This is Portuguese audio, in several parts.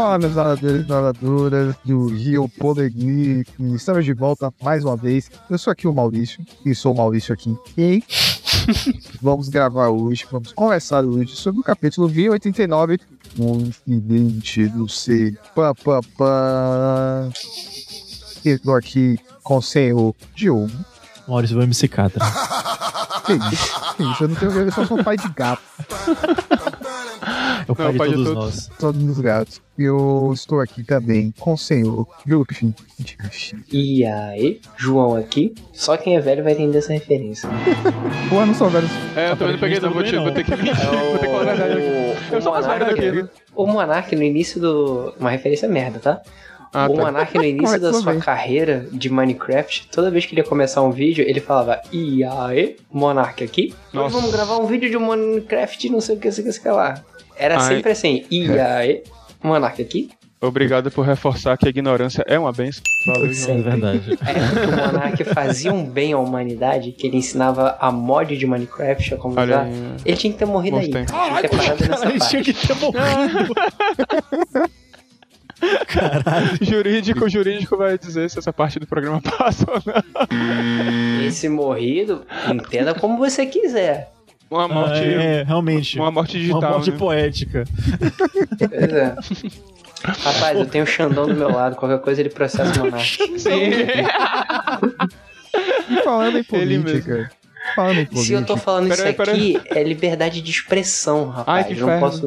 Fala, meus nadadores e nadadoras do Rio Polegui. Estamos de volta mais uma vez. Eu sou aqui o Maurício, e sou o Maurício aqui. E vamos gravar hoje, vamos conversar hoje sobre o capítulo 1089, Confidente do C. Pá, pá, pá. Estou aqui com o senhor Diogo. Maurício vai me secar, tá? Que isso? Que isso? Eu não tenho eu só sou pai de gato. É o pai Não, de pai de todos todos. nós. Todos os gatos. Eu estou aqui também com o senhor Jupin. E aí, João aqui. Só quem é velho vai entender essa referência. Pô, eu não sou velho. É, eu também não peguei, não. Vou, te, vou ter que mentir. Vou ter que falar a verdade aqui. Eu sou mais velho daqui, o Monark no início do. Uma referência merda, tá? Ah, o tá. Monark no início da sua bem. carreira de Minecraft, toda vez que ele ia começar um vídeo, ele falava: E aí, Monark aqui. Nossa. vamos gravar um vídeo de Minecraft, não sei o que, não sei o que, sei o que lá. Era Ai. sempre assim: E aí, Monark aqui. Obrigado por reforçar que a ignorância é uma benção. Valeu, Sim. João. É verdade. É porque o Monark fazia um bem à humanidade, que ele ensinava a mod de Minecraft, a como Olha usar. aí. Ele tinha que ter morrido aí. Tinha que ter parado nessa ele tinha parte. que ter morrido. Jurídico, jurídico vai dizer se essa parte do programa passa ou não. Esse morrido, entenda como você quiser. Uma morte, Ah, é, realmente. uma morte digital, Uma morte né? poética. Pois é. Rapaz, eu tenho o Xandão do meu lado, qualquer coisa ele processa o Monark. Sim. E falando em política. Falando em Se política. eu tô falando isso Peraí, aqui, é liberdade de expressão, rapaz. Ai, que não, posso,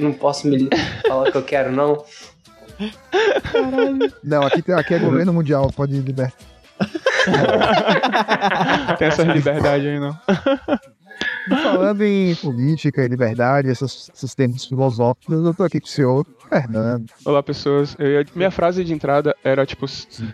não posso me falar o que eu quero, não. Não, aqui, tem- aqui é governo mundial, pode libertar. Tem essa liberdade aí, não. Falando em política e liberdade, esses, esses termos filosóficos, eu tô aqui com o senhor Fernando. Olá, pessoas. Eu ia- Minha frase de entrada era, tipo,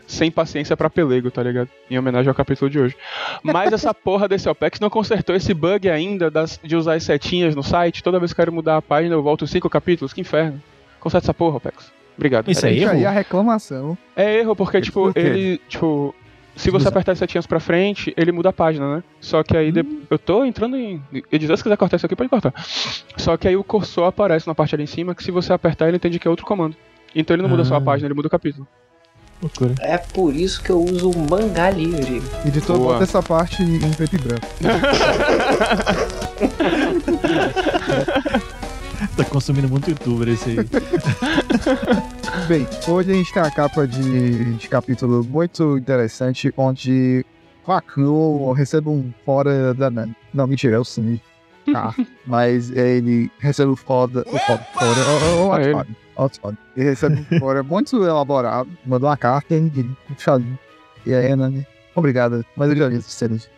sem paciência pra pelego, tá ligado? Em homenagem ao capítulo de hoje. Mas essa porra desse OPEX não consertou esse bug ainda das- de usar as setinhas no site. Toda vez que eu quero mudar a página, eu volto cinco capítulos. Que inferno. Conserta essa porra, OPEX. Obrigado. Isso é aí erro? a reclamação. É erro, porque, tipo, Por quê? ele, tipo, se você apertar as setinhas pra frente, ele muda a página, né? Só que aí, de- eu tô entrando em. Editor, se quiser cortar isso aqui, pode cortar. Só que aí o cursor aparece na parte ali em cima, que se você apertar, ele entende que é outro comando. Então ele não muda só a Ah. página, ele muda o capítulo. Loucura. É por isso que eu uso o mangá livre. Editor, Boa. bota essa parte em preto e branco. Tá consumindo muito youtuber esse aí. Bem, hoje a gente tem uma capa de, de capítulo muito interessante, onde Facão recebe um fora da. Não, mentira, é o. Tá. Mas ele recebe o foda. O foda. Fora. O, o, o, Ah, ele. Recebe um fora muito elaborado. Mandou uma carta e ele. E aí, né? Obrigado. Mas eu já vi essas cenas.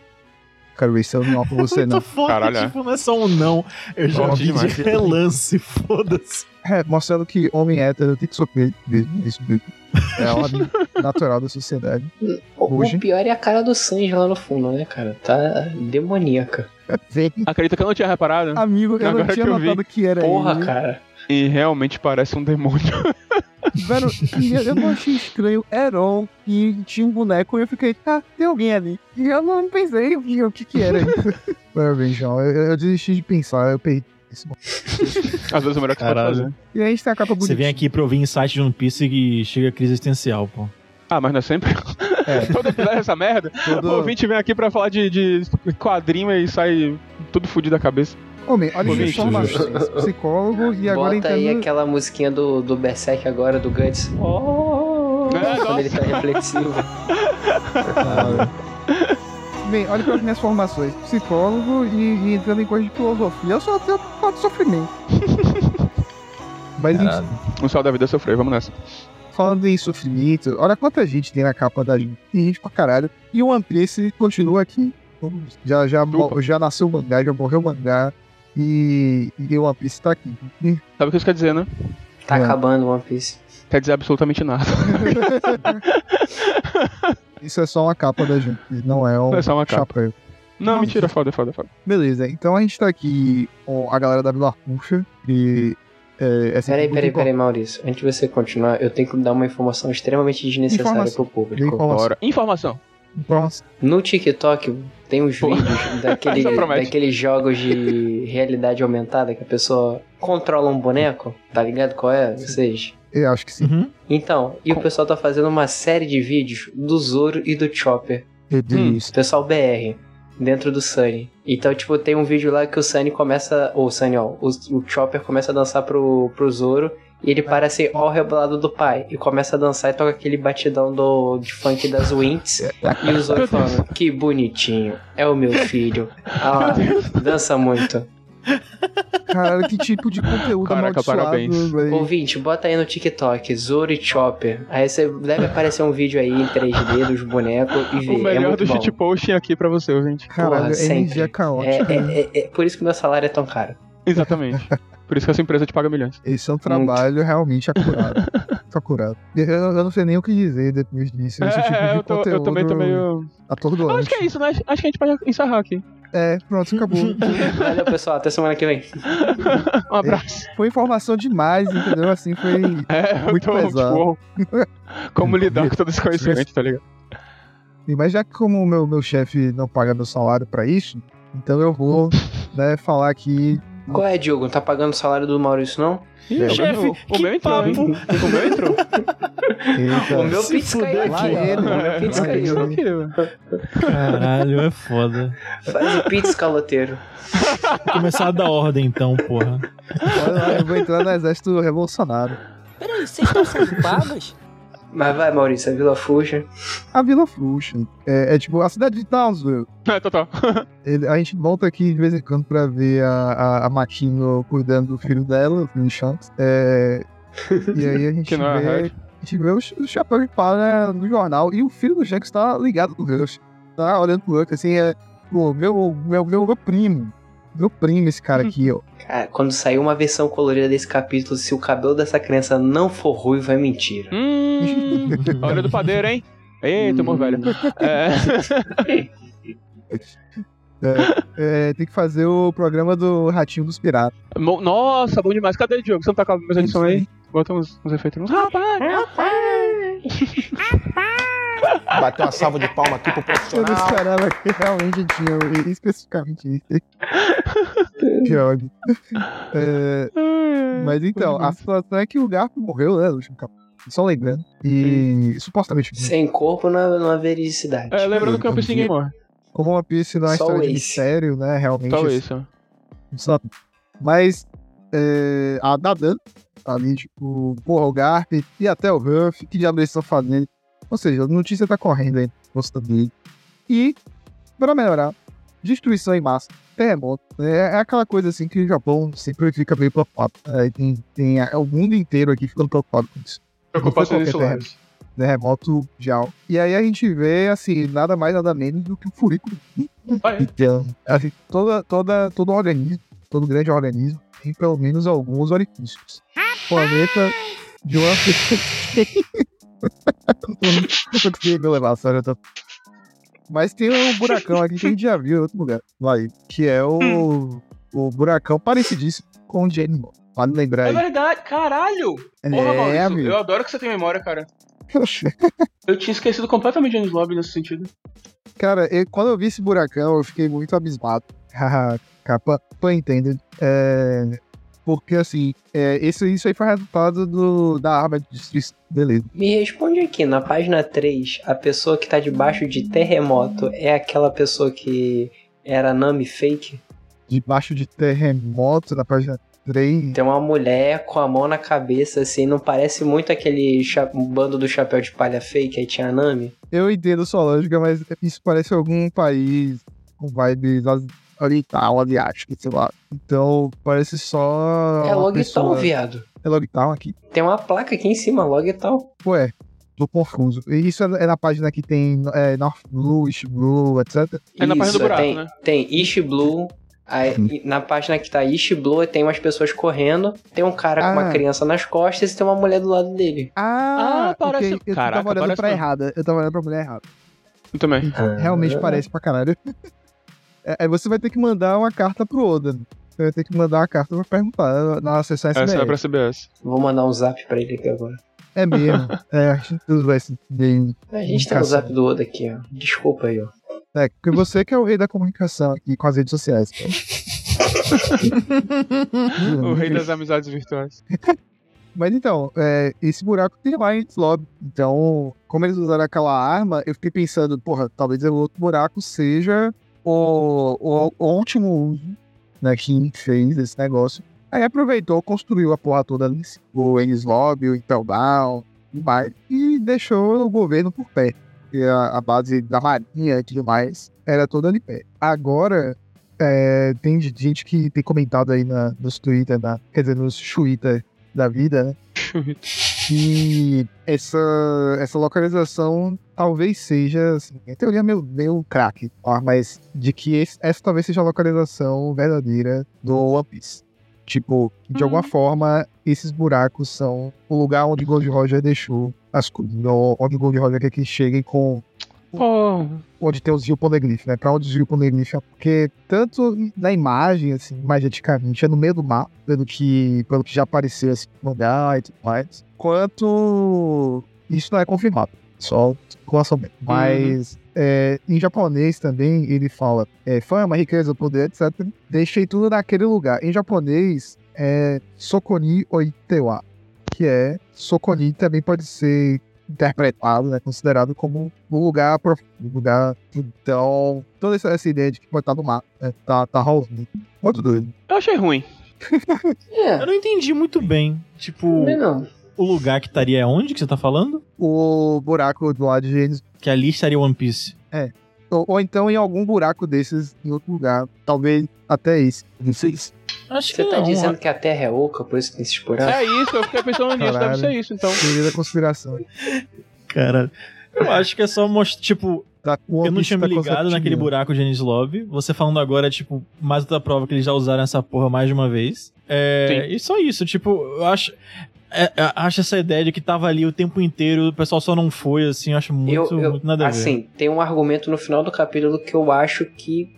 Quero ver se eu não por você, não. Foda, Caralho, é. tipo, não é só um não. Eu já vi de relance, foda-se. É, mostrando que homem hétero tem que sofrer mesmo. Isso mesmo. É a ordem natural da sociedade. O, Hoje? o pior é a cara do Sanji lá no fundo, né, cara? Tá demoníaca. Vem, Acredita que eu não tinha reparado? amigo, eu não Agora tinha que eu vi. notado que era Porra, ele. cara. E realmente parece um demônio. Velho, e eu eu não achei estranho Heron e tinha um boneco e eu fiquei, ah, tem alguém ali. E eu não pensei o que, o que, que era isso. Parabéns, João. Eu, eu desisti de pensar, eu perdi. esse momento. Às vezes é o melhor que você pode fazer. E a gente tem a capa Você bonita. vem aqui pra ouvir insight de One Piece e chega a crise existencial, pô. Ah, mas não é sempre. É. Todo episódio é essa merda. Todo- O ouvinte vem aqui pra falar de, de quadrinho e sai tudo fudido da cabeça. Homem, olha as Bonito, informações. Psicólogo e agora Bota aí aquela musiquinha do, do Berserk agora, do Guts. Oh, É, quando ele tá reflexivo. Bem, olha para as minhas formações. Psicólogo e, e entrando em coisa de filosofia. Eu só tenho falta de sofrimento. Mas enfim, O céu da vida é sofrer, vamos nessa. falando em sofrimento, olha quanta gente tem na capa da gente. Tem gente pra caralho. E o One Piece continua aqui. Já, já, Opa. já nasceu o mangá, já morreu o mangá. E, e o One Piece tá aqui. E- Sabe o que isso quer dizer, né? Tá É. acabando One Piece. Quer dizer absolutamente nada. Isso é só uma capa da gente, não é um É só uma capa. chapéu. Não, mentira, foda, foda, foda. Beleza, então a gente tá aqui com a galera da Vila Puxa, que É, é Peraí, peraí, peraí, Maurício. Antes de você continuar, eu tenho que dar uma informação extremamente desnecessária Informação. pro público. Informação. Informação. Informação. No TikTok tem uns Pô. vídeos daquele, daqueles jogos de realidade aumentada que a pessoa controla um boneco, tá ligado qual é? Vocês? Eu acho que sim. Uhum. Então, e o pessoal tá fazendo uma série de vídeos do Zoro e do Chopper. Eu vi isso. Pessoal BR, dentro do Sunny. Então, tipo, tem um vídeo lá que o Sunny começa. Ou o Sunny, ó, o, o Chopper começa a dançar pro, pro Zoro. E ele para assim, ó, o rebolado do pai. E começa a dançar e toca aquele batidão do, de funk das Winx. E o Zoro falando, que bonitinho, é o meu filho. Ah, dança muito. Caralho, que tipo de conteúdo Caraca, parabéns. velho. Ouvinte, bota aí no TikTok, Zoro e Chopper. Aí você deve aparecer um vídeo aí em 3D dos bonecos e ver. O é melhor muito do shitposting aqui pra você, gente. Caralho, Porra, sempre. energia É, caótica. é, é, é por isso que meu salário é tão caro. Exatamente. Por isso que essa empresa te paga milhões. Esse é um trabalho realmente acurado. Muito acurado. Eu, eu não sei nem o que dizer depois disso. Esse tipo de É, eu, tô- eu conteúdo também tô meio. atordoante. Acho que é isso, né? Acho que a gente pode encerrar aqui. É, pronto, acabou. Valeu, pessoal. Até semana que vem. Um abraço. foi informação demais, entendeu? Assim, foi... É, Muito tô, pesado. tipo, como lidar com todo esse conhecimento, tá ligado? Mas já que como o meu, meu chefe não paga meu salário pra isso, então eu vou né, falar aqui... Qual é, Diogo? Não tá pagando o salário do Maurício, não? Ih, Chefe, o, o que meu entrou, hein? papo. O meu entrou. Eita, o meu pix caiu aqui. ele, ó. O meu Lá caiu. Caralho, é foda. Faz o pix caloteiro. Vou começar a dar ordem então, porra. olha lá, eu vou entrar no exército revolucionário. Peraí, vocês estão sendo pagas? Mas vai, Maurício. A Vila Fuja. A Vila Fluxa. É, é tipo a cidade de Townsville. É, total. Ele- a gente volta aqui de vez em quando pra ver a, a, a cuidando do filho dela, o filho Shanks. É, e aí a gente Que não é vê. A gente vê o, o chapéu de palha no jornal e o filho do Shanks tá ligado no Rush. Tá olhando pro Rush, assim, é, pô, meu, meu, meu, meu primo. Meu primo, esse cara aqui, ó. Cara, quando sair uma versão colorida desse capítulo, se o cabelo dessa criança não for ruivo, é mentira. Hum, olha do padeiro, hein? Eita, amor velho. É, É, tem que fazer o programa do Ratinho dos Piratas. Nossa, bom demais. Cadê o Diogo? Você não tá com a mesma edição aí? Bota uns, uns efeitos. Uns... Rapaz! Bater uma salva de palma aqui pro Eu não profissional. esperava que realmente tinha especificamente isso. que ódio. É, Mas então, a situação é que o Garp morreu, né, no último capítulo. Só lembrando. E supostamente, Sem corpo não, não há veridicidade. É, lembrando que o One Piece ninguém morre. como uma Piece não é história o de mistério, né? Realmente. Só isso. não sabe. Mas é, a Dadan, ali, tipo, porra, o Garp e até o Ruff, que diabo eles estão fazendo? Ou seja, a notícia tá correndo aí, gostando dele. E, pra melhorar, destruição em massa, terremoto. É, é aquela coisa assim que o Japão sempre fica meio preocupado. É, tem, tem é, o mundo inteiro aqui ficando preocupado com isso. Preocupações insulares. Terremoto mundial. E aí a gente vê, assim, nada mais, nada menos do que o furico Ah, é? então, assim, toda, toda, todo organismo, todo grande organismo, tem pelo menos alguns orifícios. Planeta de uma Não conseguindo levar a sério. Tô... Mas tem um buracão aqui que a gente já viu em outro lugar. Vai, que é o, o buracão parecidíssimo com o Jenny. Pode lembrar É aí. verdade, caralho! Porra, É, Maurício, amigo. eu adoro que você tem memória, cara. Eu tinha esquecido completamente James Lobby nesse sentido. Cara, eu- quando eu vi esse buracão, eu fiquei muito abismado. Haha, Capa, pun intended. É, porque, assim, é, isso, isso aí foi resultado do, da arma de destruição. Beleza. Me responde aqui, na página 3, a pessoa que tá debaixo de terremoto é aquela pessoa que era Nami fake? Debaixo de terremoto, na página 3. Tem uma mulher com a mão na cabeça, assim, não parece muito aquele bando do chapéu de palha fake, aí tinha a Nami? Eu entendo sua lógica, mas isso parece algum país com vibes as- oriental, asiático, sei lá. Então, parece só. é Logtown, pessoa- viado. É Logtown aqui? Tem uma placa aqui em cima, Logtown. Ué, tô confuso. E Isso é é na página que tem é, North Blue, East Blue, etc. É na página do buraco, tem, né? Tem East Blue. Aí, Hum. e na página que tá East Blue tem umas pessoas correndo, tem um cara com Ah. uma criança nas costas e tem uma mulher do lado dele. Ah, Ah, parece- ok. Eu Caraca, tava olhando parece pra mesmo. errada. Eu tava olhando pra mulher errada. Eu também. Realmente parece pra caralho. É, Aí você vai ter que mandar uma carta pro Oda. Você vai ter que mandar uma carta pra perguntar na sessão Essa é pra CBS. Vou mandar um zap pra ele aqui agora. É mesmo. é, a gente tudo vai se. A gente tem o zap do Oda aqui, ó. Desculpa aí, ó. É, porque você que é o rei da comunicação aqui com as redes sociais. O rei das amizades virtuais. Mas então, é, esse buraco tem lá em Slob. Então, como eles usaram aquela arma, eu fiquei pensando, porra, talvez o outro buraco seja o, o, o último uso né, que fez esse negócio. Aí aproveitou, construiu a porra toda ali, o Enislob, o Impeldown, e mais, e deixou o governo por pé. A, a base da marinha e tudo mais era toda ali pé. Agora, é, tem gente que tem comentado aí na, nos Twitter, na, quer dizer, nos Twitter da vida, né? que essa, essa localização talvez seja, assim, em teoria meio, meio craque, ó, mas de que esse- essa talvez seja a localização verdadeira do One Piece. Tipo, de alguma forma, esses buracos são o lugar onde Gold Roger deixou as coisas. Onde Gold Roger quer que cheguem com Pô, onde tem os Rio Poneglyph, né? Pra onde os Rio Poneglyph é porque tanto na imagem, assim, imageticamente, é no meio do mapa, pelo que, pelo que já apareceu, assim, no mangá e tudo mais, quanto isso não é confirmado, só especulação mesmo. Mas é, em japonês também ele fala é, fama, riqueza, poder, etc. Deixei tudo naquele lugar. Em japonês é Sokoni Oitewa, que é Sokoni também pode ser interpretado, né, considerado como um lugar profundo, um lugar. Então, toda essa, essa ideia de que pode estar no mar, né, tá, tá rolando. Muito doido. eu achei ruim. É, Eu não entendi muito bem. Tipo, não, não. O lugar que estaria é onde que você tá falando? O buraco do lado de Gênesis, Que ali estaria One Piece. ou, ou então em algum buraco desses em outro lugar, talvez até esse. Não sei se. Acho Você que tá não. dizendo que a Terra é oca, por isso que tem esses buracos? É isso, eu fiquei pensando nisso, deve Caralho. ser isso, então. teoria da conspiração. Cara, eu acho que é só mostrar, tipo, Tá, eu não tinha me tá ligado naquele buraco de Enislov. Você falando agora, tipo, mais outra prova que eles já usaram essa porra mais de uma vez. É, e só isso, tipo, eu acho. É, é, acho essa ideia de que tava ali o tempo inteiro, o pessoal só não foi, assim, eu acho muito, Eu, eu- muito nada a ver. assim, tem um argumento no final do capítulo que eu acho que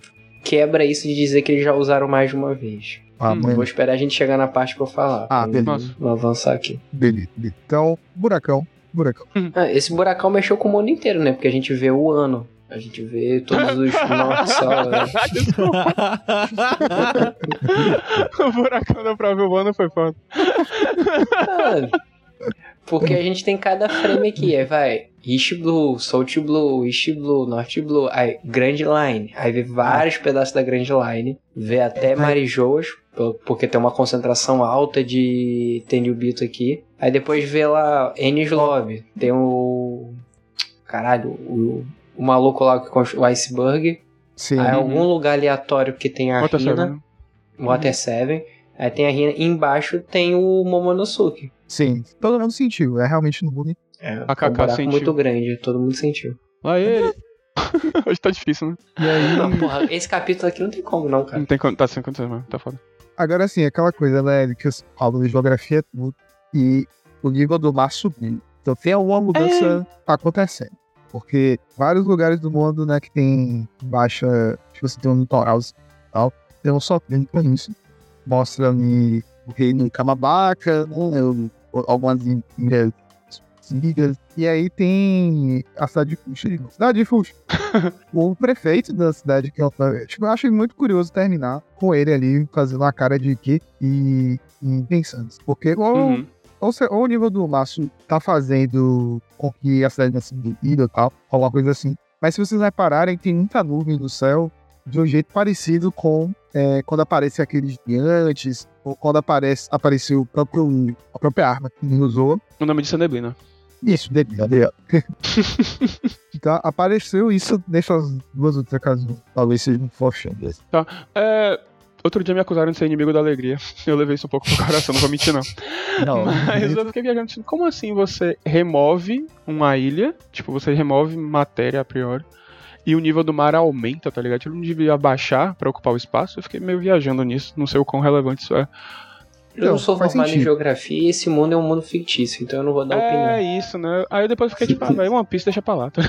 quebra isso de dizer que eles já usaram mais de uma vez. Ah, Hum. Vou esperar a gente chegar na parte pra eu falar. Ah, Vamos- beleza. Vamos avançar aqui. Beleza, beleza. Então, buracão, buracão. Ah, esse buracão mexeu com o mundo inteiro, né? Porque a gente vê o ano. A gente vê todos os né? o buracão da prova urbana foi foda. Porque a gente tem cada frame aqui, aí vai East Blue, South Blue, East Blue, North Blue, aí Grand Line, aí vê vários pedaços da Grand Line, vê até Marijoas, po- porque tem uma concentração alta de Tenryubito aqui, aí depois vê lá Ennis Lobby, tem o... caralho, o, o maluco lá que construiu o Iceberg, Sim. aí algum lugar aleatório que tem a Outra Rina, semana. Water 7, aí tem a Rina, e embaixo tem o Momonosuke. Sim. Todo mundo sentiu. É realmente no mundo. É, A Kaká um sentiu. muito grande, todo mundo sentiu. Lá ele. Hoje tá difícil, né? E aí. Não, porra, esse capítulo aqui não tem como não, cara. Não tem con- tá sem condições, mano. Tá foda. Agora sim, aquela coisa, né? Que eu falo de geografia é tudo. E o nível do mar subindo. Então tem alguma mudança acontecendo. Porque vários lugares do mundo, né, que tem baixa. Tipo assim, tem um litoral e tal. Tem um sofrendo com isso. Mostra ali o reino Kamabaca, né? algumas ilhas antigas. E aí tem a cidade de Fuxa. Cidade de Fuxa. o prefeito da cidade que é o Tipo, eu achei muito curioso terminar com ele ali fazendo uma cara de que e, e pensando. Porque ou, Uhum. Ou, se- ou o nível do Márcio tá fazendo com que a cidade sido dividida e tal, alguma coisa assim. Mas se vocês repararem, tem muita nuvem no céu de um jeito parecido com é, quando aparece aqueles gigantes, ou quando aparece, apareceu o próprio, a própria arma que ele usou. O nome disso é neblina. Isso, dele. então apareceu isso nessas duas outras casas. Talvez seja um forchando. É. Outro dia me acusaram de ser inimigo da alegria. Eu levei isso um pouco pro coração, não vou mentir, não. Não, Mas eu fiquei viajando, tipo, como assim você remove uma ilha? Tipo, você remove matéria a priori. E o nível do mar aumenta, tá ligado? Ele não devia baixar pra ocupar o espaço. Eu fiquei meio viajando nisso. Não sei o quão relevante isso é. Eu não sou formado em sentido. geografia e esse mundo é um mundo fictício, então eu não vou dar opinião. É isso, né? Aí depois eu fiquei tipo, ah, velho, One Piece deixa pra lá.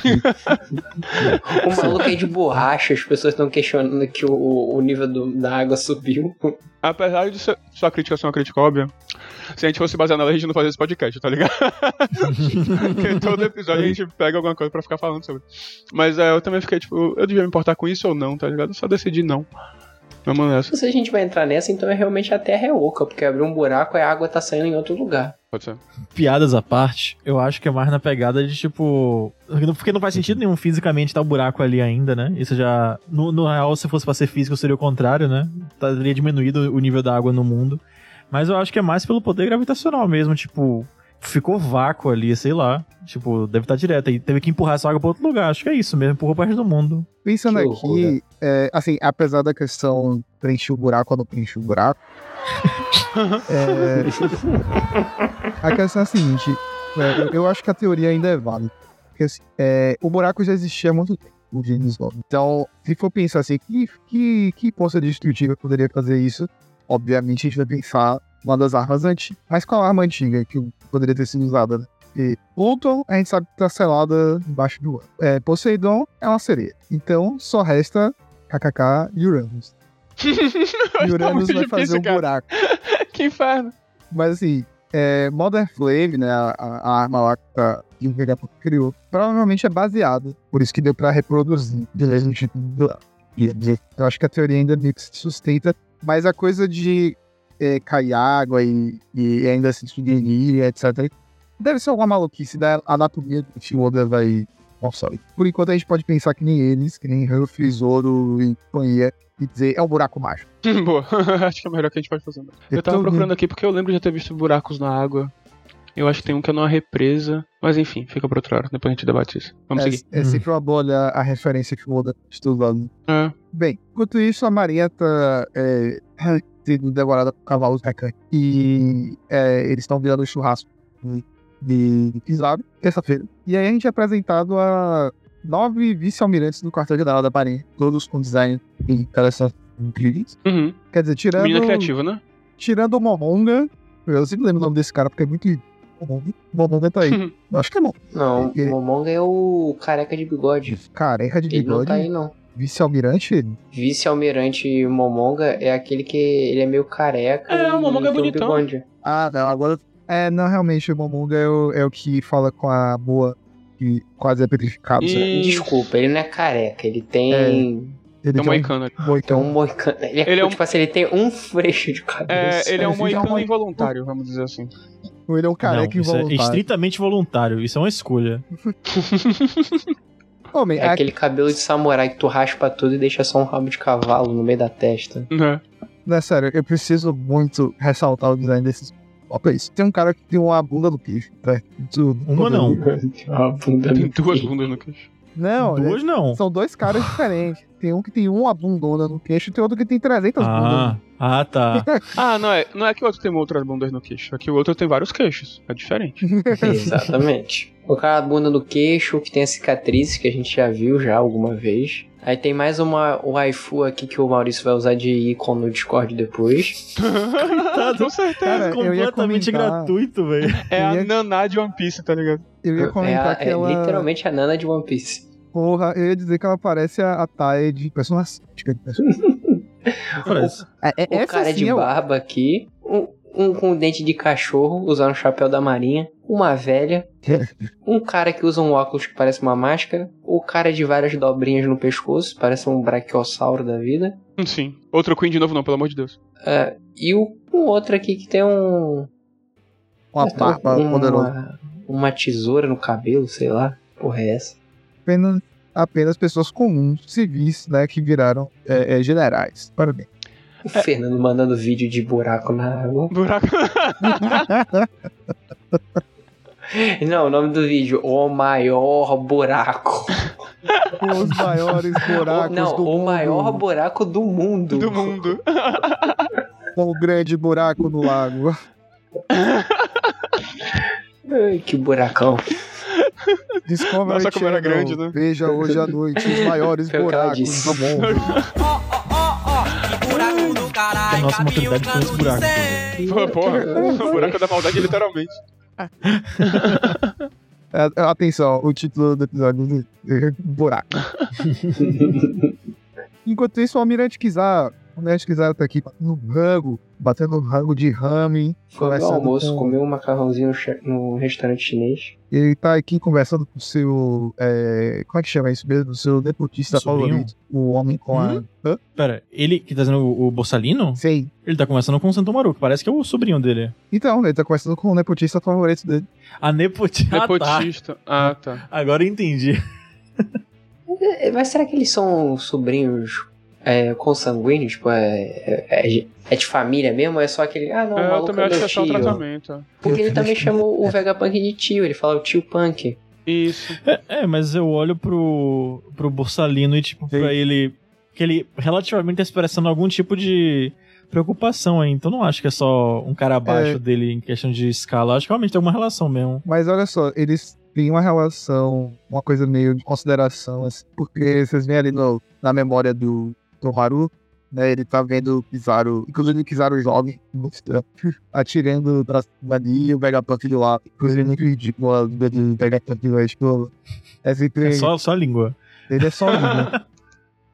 O maluco é de borracha, as pessoas estão questionando que o, o nível do- da água subiu. Apesar de ser- sua crítica ser uma crítica óbvia, se a gente fosse basear nela, a gente não fazia esse podcast, tá ligado? Porque todo episódio a gente pega alguma coisa pra ficar falando sobre. Mas é, eu também fiquei tipo, eu devia me importar com isso ou não, tá ligado? Eu só decidi não. Vamos nessa. Se a gente vai entrar nessa, então é realmente a Terra é oca, porque abriu um buraco e a água tá saindo em outro lugar. Pode ser. Piadas à parte, eu acho que é mais na pegada de tipo. Porque não faz sentido nenhum fisicamente tá o buraco ali ainda, né? Isso já. No, no real, se fosse pra ser físico, seria o contrário, né? Teria diminuído o nível da água no mundo. Mas eu acho que é mais pelo poder gravitacional mesmo, tipo. Ficou vácuo ali, sei lá. Tipo, deve estar direto. E teve que empurrar essa água pra outro lugar. Acho que é isso mesmo, empurrou pro resto do mundo. Pensando Que aqui, loucura. é, assim, apesar da questão preencher o buraco ou não preencher o buraco, é, a questão é a seguinte: é, eu, acho que a teoria ainda é válida. Porque assim, é, o buraco já existia há muito tempo, o Gênesis Love. Então, se for pensar assim, que, que, que força destrutiva poderia fazer isso? Obviamente a gente vai pensar uma das armas antigas. Mas qual arma antiga que poderia ter sido usada, né? E Pluton, a gente sabe que tá selada embaixo do ar. É, Poseidon é uma sereia. Então, só resta KKK e Uranus. E Uranus muito vai fazer um cara. buraco. que inferno. Mas assim, é, Modern Flame, né, a, a arma lá que, tá, que o Vegapunk criou, provavelmente é baseada. Por isso que deu pra reproduzir. Eu acho que a teoria ainda meio que se sustenta. Mas a coisa de é, cair água e, e ainda se sugerir, etc. Deve ser alguma maluquice da anatomia do que o Oda vai. Nossa, por enquanto a gente pode pensar que nem eles, que nem Ruffy, Zoro e companhia, e dizer é um buraco mágico. Boa. Acho que é o melhor que a gente pode fazer. né? Eu Eu tava procurando aqui porque eu lembro de já ter visto buracos na água. Eu acho que tem um que é numa represa. Mas enfim, fica pra outra hora. Depois a gente debate isso. Vamos é, seguir. é sempre uma boa olhar a referência que o Oda está usando. É. Bem, enquanto isso, a Marinha tá é, sendo devorada por cavalos recantes. E é, eles estão virando churrasco de, de pisado, terça-feira. E aí a gente é apresentado a nove vice-almirantes do quartel-general da Marinha, todos com design interessante. incríveis. Uhum. Quer dizer, tirando, Menina criativa, né? tirando o Momonga, eu sempre lembro o nome desse cara porque é muito. Momonga, Momonga tá aí. Eu acho que é bom. Não, o Momonga é o careca de bigode. Careca de Ele não bigode, tá aí, não. Vice-almirante. Vice-almirante Momonga é aquele que ele é meio careca. É, o Momonga é um bonitão. bigode. Ah, não, agora. É, não, realmente, o Momonga é o, é o que fala com a boa, que quase é petrificado. E- certo? Desculpa, ele não é careca, ele tem. Ele É um moicano. um moicano. Tem um moicano. Ele é, Ele é um- tipo assim, ele tem um freixo de É, cabeça. ele é um moicano um- involuntário, vamos dizer assim. Ele é um careca não, isso é involuntário. estritamente voluntário. Isso é uma escolha. Homem, É a- aquele cabelo de samurai que tu raspa tudo e deixa só um rabo de cavalo no meio da testa. Né? não é sério, eu preciso muito ressaltar o design desses. Ó, pra isso. Tem um cara que tem uma bunda no queixo. Tá? Isso- Uma não. A bunda Tem duas bundas no queixo. Não, Duas é- não. são dois caras diferentes. Tem um que tem uma bundona no queixo e tem outro que tem 300 bundas. Ah, ah, tá. Ah, não é, não é que o outro tem outras bundas no queixo. É que o outro tem vários queixos. É diferente. Exatamente. Colocar a bunda no queixo, que tem a cicatriz, que a gente já viu já alguma vez. Aí tem mais uma waifu aqui que o Maurício vai usar de ícone no Discord depois. Com certeza. Cara, eu ia Completamente gratuito, velho. É a Naná de One Piece, tá ligado? Eu ia É, comentar a- que é ela. literalmente a Nana de One Piece. Porra, eu ia dizer que ela parece a, a Tae de Persona 5. Parece. É, é, O cara de é barba aqui, um, um com dente de cachorro, usando o chapéu da marinha, uma velha, um cara que usa um óculos que parece uma máscara, o cara de várias dobrinhas no pescoço, parece um braquiossauro da vida, Sim. Outro Queen de novo, não, pelo amor de Deus. é, e o, um outro aqui que tem um... uma barba poderosa. uma, uma tesoura no cabelo, sei lá, porra é essa? Apenas, apenas pessoas comuns, civis, né, que viraram é, é, generais. Parabéns. O Fernando mandando vídeo de buraco na água. Buraco. Não, o nome do vídeo, O Maior Buraco. Os maiores buracos O- não, do o mundo. maior buraco do mundo. do mundo. O grande buraco no lago. Ai, que buracão. Discovery Nossa, como era Channel, grande, né? Veja hoje à noite os maiores Foi o que ela buracos disse. do mundo. que a nossa mortalidade foi nesse buraco. Pô, porra, o buraco da maldade, literalmente. É, é, Atenção, o título do episódio é Buraco. Enquanto isso, o Almirante Kizar. O Kizar tá aqui batendo rango, batendo rango de ramen. Foi no conversando almoço, com- comeu um macarrãozinho no, no restaurante chinês. Ele tá aqui conversando com o seu. é, como é que chama isso mesmo? O seu deputista favorito. O homem com a. Hum? Hã? Pera, ele que tá dizendo o, o Borsalino? Sei. Ele tá conversando com o Santomaru, que parece que é o sobrinho dele. Então, ele tá conversando com o nepotista favorito dele. A nepotista. Ah, tá. Nepotista. Ah, tá. Agora eu entendi. Mas será que eles são sobrinhos é, consanguíneos? Tipo, é, é, é de- é de família mesmo? Ou é só aquele. Ah, não, o É, eu maluco também é acho que é só o tratamento. Porque ele também chama o Vegapunk de tio, ele fala o tio Punk. Isso. É, é, mas eu olho pro, pro Borsalino e, tipo, Sim. pra ele. Que ele relativamente tá expressando algum tipo de preocupação aí. Então não acho que é só um cara abaixo É. dele em questão de escala. Acho que realmente tem alguma relação mesmo. Mas olha só, eles têm uma relação, uma coisa meio de consideração, assim, porque vocês veem ali no, na memória do Haru, né? Ele tá vendo o Kizaru, inclusive o Kizaru jovem, mostrando, atirando pra cima ali e o Vegapunk de lá. Inclusive, muito ridículo a vida do Vegapunk lá, tipo, é sempre. É só, só a língua. Ele é só lindo.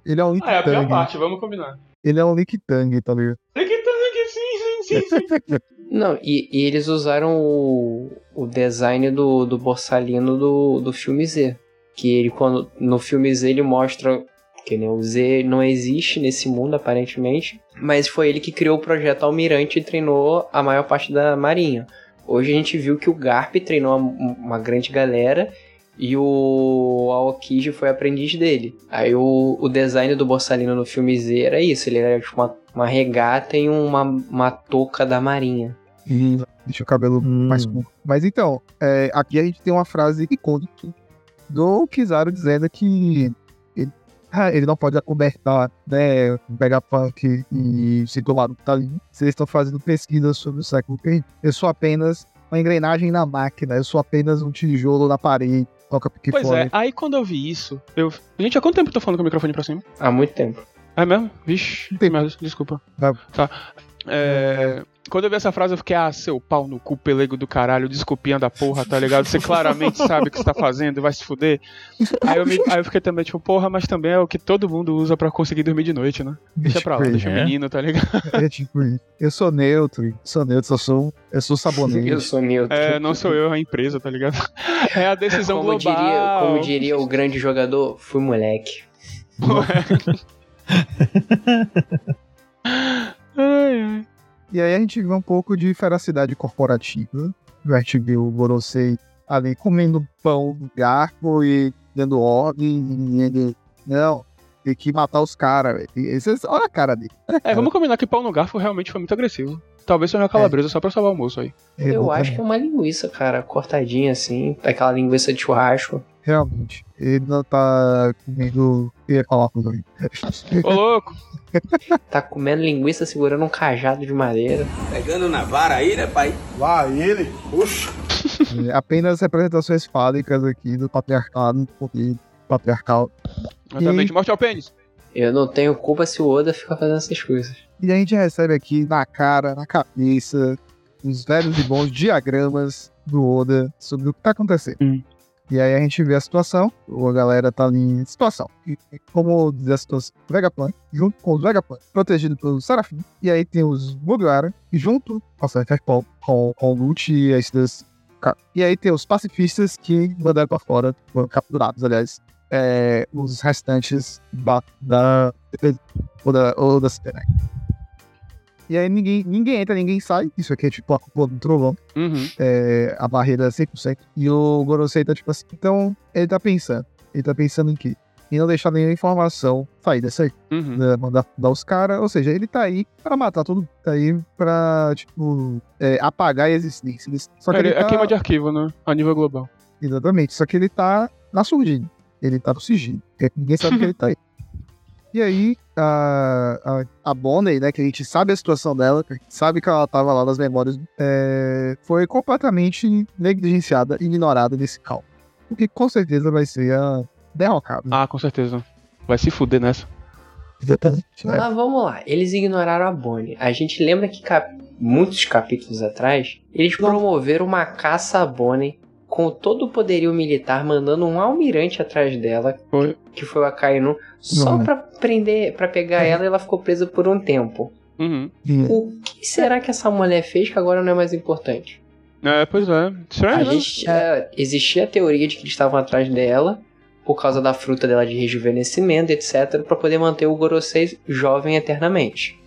Ele é um Lick Ah, é a pior parte, vamos combinar. Ele é um Lick Tang, tá ligado? Sim, sim, sim, sim. Não, e, e eles usaram o, o design do, do Borsalino do, do filme Z. Que ele, quando no filme Z, ele mostra que né, o Z não existe nesse mundo, aparentemente. Mas foi ele que criou o projeto Almirante e treinou a maior parte da marinha. Hoje a gente viu que o Garp treinou uma, grande galera e o Aokiji foi aprendiz dele. Aí o, o design do Borsalino no filme Z era isso, ele era tipo uma, uma regata e uma, uma touca da marinha. E deixa o cabelo Hum. mais curto. Mas então, é, aqui a gente tem uma frase icônica do Kizaru dizendo que ele, ah, ele não pode acobertar, né, o Vegapunk e se tomar no tá ali. Se eles estão fazendo pesquisas sobre o século perdido. Eu sou apenas uma engrenagem na máquina, eu sou apenas um tijolo na parede. Toca que Pois fora. é, aí quando eu vi isso, eu. Gente, há quanto tempo eu tô falando com o microfone pra cima? Há muito tempo. É mesmo? Vixe, tem merda, desculpa. Tá. Tá. É, Quando eu vi essa frase, eu fiquei, ah, seu pau no cu, pelego do caralho, desculpinha da porra, tá ligado? Você claramente sabe o que você tá fazendo e vai se fuder. Aí eu, me- aí eu fiquei também, tipo, porra, mas também é o que todo mundo usa pra conseguir dormir de noite, né? Deixa pra lá, deixa o É? menino, tá ligado? É tipo. Eu sou neutro, sou neutro, eu sou, eu sou sabonete. Eu sou neutro. É, não sou eu, é a empresa, tá ligado? É a decisão como global. diria, como diria o grande jogador, fui moleque. Ai, ai. E aí a gente vê um pouco de feracidade corporativa. A gente vê o Gorosei ali comendo pão no garfo e dando ordem. E ele, não, tem que matar os caras, velho. Olha a cara dele. É, vamos combinar que pau no garfo realmente foi muito agressivo. Talvez seja uma calabresa só pra salvar o almoço aí. Eu acho que é uma linguiça, cara, cortadinha assim, aquela linguiça de churrasco. Realmente. Ele não tá comendo. Eu ia falar com ele. Ô, louco! Tá comendo linguiça segurando um cajado de madeira. Pegando na vara aí, né, pai? Lá ele, puxa. É Apenas representações fálicas aqui do patriarcado, poder patriarcal. Exatamente, morte ao pênis. Eu não tenho culpa se o Oda fica fazendo essas coisas. E a gente recebe aqui na cara, na cabeça, os velhos e bons diagramas do Oda sobre o que tá acontecendo. Hum. E aí a gente vê a situação, a galera tá ali em situação. E, como diz a situação, Vegapunk, junto com os Vegapunk, protegido pelo Serafim. E aí tem os Mugiwara, junto com com, com o Lute e ca- E aí tem os pacifistas que mandaram pra fora, foram capturados, aliás, é, os restantes da, ou da, ou da Ciberneck. E aí ninguém, ninguém entra, ninguém sai. Isso aqui é tipo a culpa do trovão. Uhum. É, a barreira é 100%. E o Gorosei tá tipo assim. Então, ele tá pensando. Ele tá pensando em quê? Em não deixar nenhuma informação sair dessa aí. Uhum. né, mandar dar os caras. Ou seja, ele tá aí pra matar mundo. Tá aí pra, tipo, é, apagar a existência. Só que Ele, ele, É tá... queima de arquivo, né? A nível global. Exatamente. Só que ele tá na surdina. Ele tá no sigilo. porque Ninguém sabe que ele tá aí. E aí, a, a, a Bonnie, né, que a gente sabe a situação dela, que a gente sabe que ela tava lá nas memórias, é, foi completamente negligenciada, ignorada nesse calmo. O que com certeza vai ser a derrocada. Ah, com certeza. Vai se fuder nessa. Mas vamos lá, eles ignoraram a Bonnie. A gente lembra que cap... muitos capítulos atrás, eles promoveram uma caça a Bonnie com todo o poderio militar, mandando um almirante atrás dela, Foi. que foi o Akainu, só Não. pra prender, para pegar ela e ela ficou presa por um tempo. Uhum. O que será que essa mulher fez que agora não é mais importante? É, pois é. A Estranho, né? gente, é, existia a teoria de que eles estavam atrás dela por causa da fruta dela de rejuvenescimento, etc, pra poder manter o Gorosei jovem eternamente.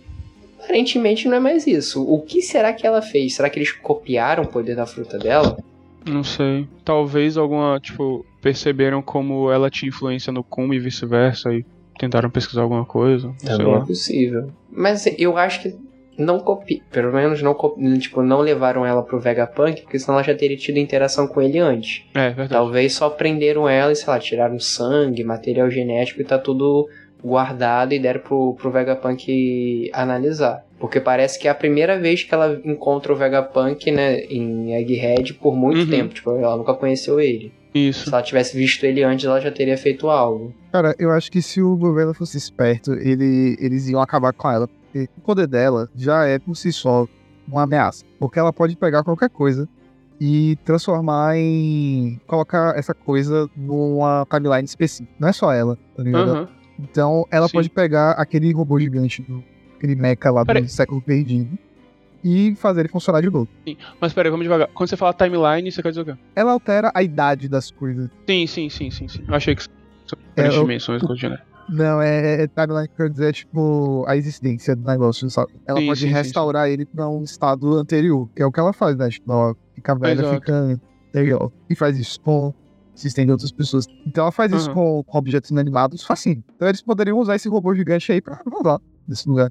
Aparentemente não é mais isso. O que será que ela fez? Será que eles copiaram o poder da fruta dela? Não sei. Talvez alguma, tipo, perceberam como ela tinha influência no Kuma e vice-versa e tentaram pesquisar alguma coisa. Sei Também é possível. Mas eu acho que não copi, pelo menos não copi, tipo, não levaram ela pro Vegapunk, porque senão ela já teria tido interação com ele antes. É, verdade. Talvez só prenderam ela e, sei lá, tiraram sangue, material genético e tá tudo guardado e deram pro, pro Vegapunk analisar. Porque parece que é a primeira vez que ela encontra o Vegapunk, né, em Egghead por muito Uhum. tempo. Tipo, ela nunca conheceu ele. Isso. Se ela tivesse visto ele antes, ela já teria feito algo. Cara, eu acho que se o governo fosse esperto, ele, eles iam acabar com ela. Porque o poder dela já é por si só uma ameaça. Porque ela pode pegar qualquer coisa e transformar em. colocar essa coisa numa timeline específica. Não é só ela, tá ligado? Aham. Então ela Sim. pode pegar aquele robô gigante do. Aquele mecha lá do século perdido e fazer ele funcionar de novo. Mas peraí, vamos devagar. Quando você fala timeline, você quer dizer o quê? Ela altera a idade das coisas. Sim, sim, sim, sim, sim. Eu achei que são É, eu- dimensões do gênero. Não, é, é timeline que quer dizer, tipo, a existência do negócio, sabe? Ela Sim, pode sim, sim, restaurar ele pra um estado anterior, que é o que ela faz, né? Tipo, ela fica velha, Exato. fica legal. E faz isso com existem de outras pessoas. Então ela faz isso Uhum. com, com objetos inanimados facinho. Então eles poderiam usar esse robô gigante aí pra rodar nesse lugar.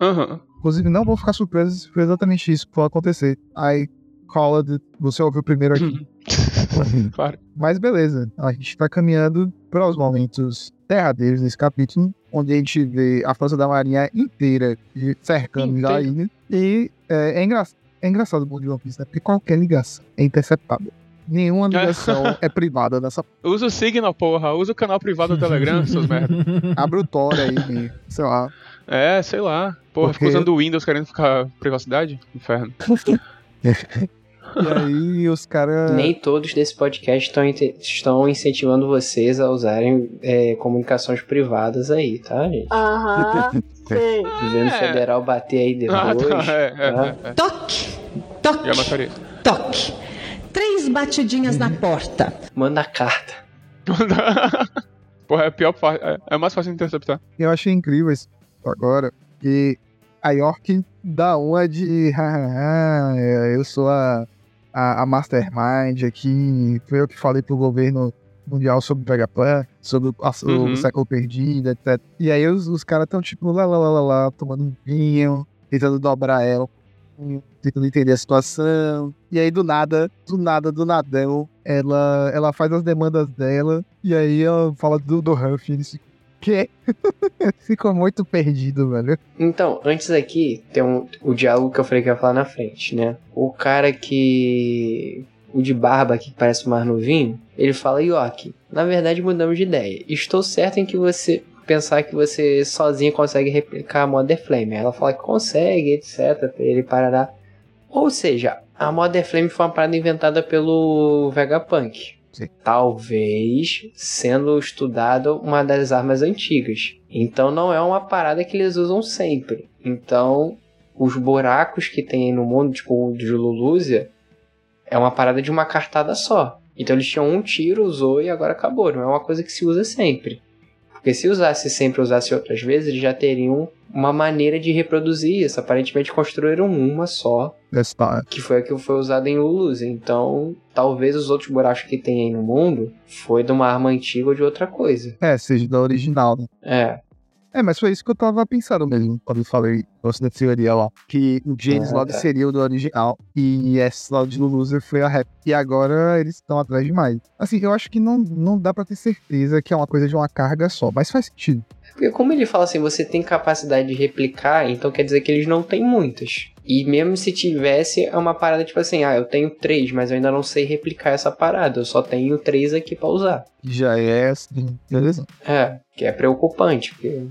Aham. Inclusive, não vou ficar surpreso se for exatamente isso que for acontecer. I call it, você ouviu primeiro aqui. Claro. Mas beleza, a gente tá caminhando para os momentos derradeiros desse capítulo, onde a gente vê a força da marinha inteira cercando já a ilha. E é, é, engra é engraçado o mundo de One Piece, né? Porque qualquer ligação é interceptada. Nenhuma ligação é privada nessa. Usa o Signal, porra. Usa o canal privado do Telegram, seus merda. Abre o Tor aí, sei lá. É, sei lá. Porra, Porque- fica usando o Windows querendo ficar privacidade? Inferno. E aí os caras. Nem todos desse podcast estão, incentivando vocês a usarem é, comunicações privadas aí, tá, gente? Aham, sei. Governo É. federal bater aí depois. Ah, tá. É, é, tá? é, é. Toque, toque, Já mataria. toque. Três batidinhas na porta. Manda carta. Porra, é pior. É, é mais fácil de interceptar. Eu achei incrível isso agora, que a York dá uma de. "Hahaha, eu sou a, a, a Mastermind aqui, foi eu que falei pro governo mundial sobre o Vegapunk, sobre o, a- o Uhum. século perdido, etc. E aí os, os caras tão tipo lá, lá, lá, lá, lá, tomando um vinho, tentando dobrar ela, tentando entender a situação. E aí do nada, do nada, do nadão, ela, ela faz as demandas dela, e aí ela fala do, do Huff, e eles ficam, quê? Ficou muito perdido, velho. Então, antes aqui, tem um, o diálogo que eu falei que ia falar na frente, né? O cara que. O de barba aqui, que parece mais novinho, ele fala: York, na verdade mudamos de ideia. Estou certo em que você. Pensar que você sozinho consegue replicar a Mother Flame. Ela fala que consegue, etc. Ele parará. Ou seja, a Mother Flame foi uma parada inventada pelo Vegapunk. Sim. Talvez sendo estudado uma das armas antigas. Então não é uma parada que eles usam sempre. Então, os buracos que tem no mundo, tipo o de Lulúzia, é uma parada de uma cartada só. Então eles tinham um tiro, usou e agora acabou. Não é uma coisa que se usa sempre. Porque se usasse sempre, usasse outras vezes, eles já teriam uma maneira de reproduzir isso. Aparentemente construíram uma só, que foi a que foi usada em Lulúzia. Então, talvez os outros buracos que tem aí no mundo foi de uma arma antiga ou de outra coisa. É, seja da original, né? É, É, mas foi isso que eu tava pensando mesmo, quando eu falei da teoria lá. Que o James Ah, Lodge tá. seria o do original e esse Lodge do Loser foi a rap. E agora eles estão atrás demais. Assim, eu acho que não, não dá pra ter certeza que é uma coisa de uma carga só, mas faz sentido. Porque como ele fala assim, você tem capacidade de replicar, então quer dizer que eles não têm muitas. E mesmo se tivesse, é uma parada tipo assim, ah, eu tenho três, mas eu ainda não sei replicar essa parada, eu só tenho três aqui pra usar. Já é assim, beleza? É, que é preocupante, porque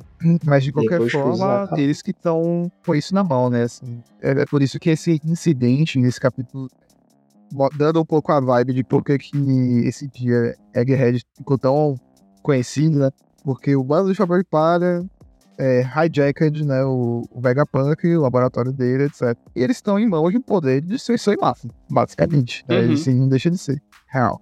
Mas de qualquer forma, usar, tá. eles que estão com isso na mão, né? Assim, é, é por isso que esse incidente nesse capítulo, dando um pouco a vibe de por que que esse dia Egghead ficou tão conhecido, né? Porque o bando do Chapéu de Palha é, hijacked, né? O, o Vegapunk, o laboratório dele, etc. E eles estão em mãos de poder de destruição em massa, basicamente. Né? Uhum. Isso não deixa de ser real.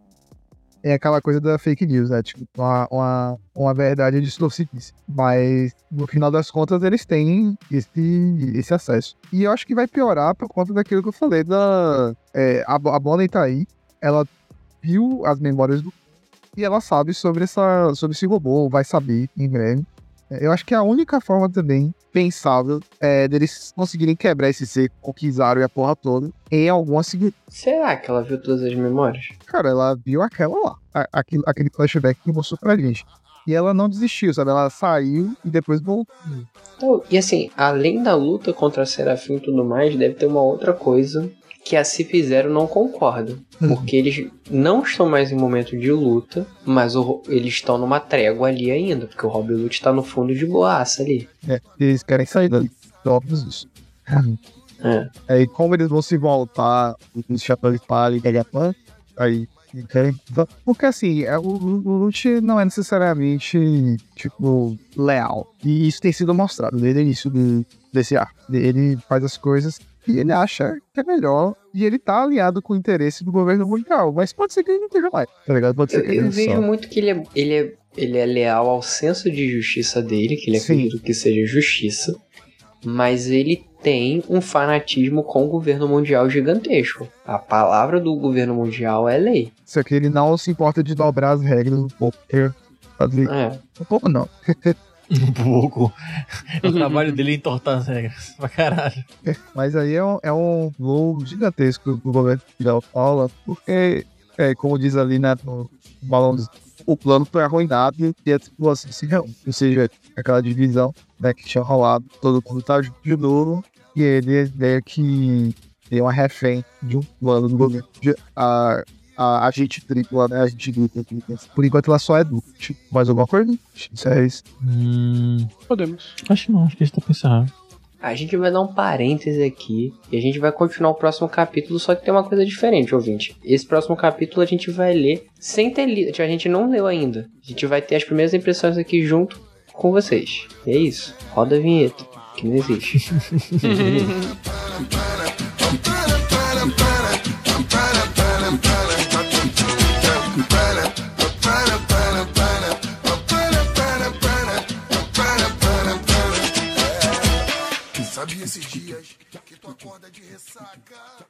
É aquela coisa da fake news, né? Tipo, uma, uma, uma verdade distorcidíssima. Mas, no final das contas, eles têm esse, esse acesso. E eu acho que vai piorar por conta daquilo que eu falei da... É, a, a Bonnie tá aí, ela viu as memórias do... E ela sabe sobre, essa, sobre esse robô, vai saber em breve. É, Eu acho que a única forma também pensável é deles conseguirem quebrar esse seco com o Kizaru e a porra toda em alguma seguinte. será que ela viu todas as memórias? Cara, ela viu aquela lá, aquele, aquele flashback que mostrou pra gente. E ela não desistiu, sabe? Ela saiu e depois voltou. Então, e assim, além da luta contra a Serafim e tudo mais, deve ter uma outra coisa que a Cip Zero não concorda. Porque eles não estão mais em momento de luta, mas o eles estão numa trégua ali ainda. Porque o Rob Lute tá no fundo de boaça ali. É, eles querem sair dali. Óbvio isso. É. Aí, como eles vão se voltar, os chapéus de palha e Vegapunk, aí querem. Porque assim, é, o, Lute não é necessariamente, tipo, leal. E isso tem sido mostrado desde o início do, desse arco. Ele faz as coisas que ele acha que é melhor. E ele tá alinhado com o interesse do governo mundial. Mas pode ser que ele não esteja mais, tá ligado? Pode ser Eu, que ele eu vejo só. muito que ele é, ele, é, ele é leal ao senso de justiça dele, que ele Sim. acredita que seja justiça. Mas ele tem um fanatismo com o governo mundial gigantesco. A palavra do governo mundial é lei. Só que ele não se importa de dobrar as regras um pouco. Fazer É. um pouco não. Um pouco. o trabalho dele é entortar as regras. Pra caralho. Mas aí é um, é um voo gigantesco do governo mundial fala, porque, é, como diz ali né, no balão, dos- o plano foi arruinado e a tripulação se reúne. Ou seja, aquela divisão né, que tinha rolado, todo mundo tá junto de novo, e ele meio que tem uma refém de um plano do governo. De- A, a, a gente tripla, né? A gente dupla. Por enquanto ela só é dupla. Tipo, Mais alguma coisa? Isso é isso. Hum, Podemos. acho que não, acho que a gente tá pensando. A gente vai dar um parêntese aqui e a gente vai continuar o próximo capítulo, só que tem uma coisa diferente, ouvinte. Esse próximo capítulo a gente vai ler sem ter lido, a gente não leu ainda. A gente vai ter as primeiras impressões aqui junto com vocês. E é isso. Roda a vinheta, que não existe. Sabe esses dias que tu acorda de ressaca?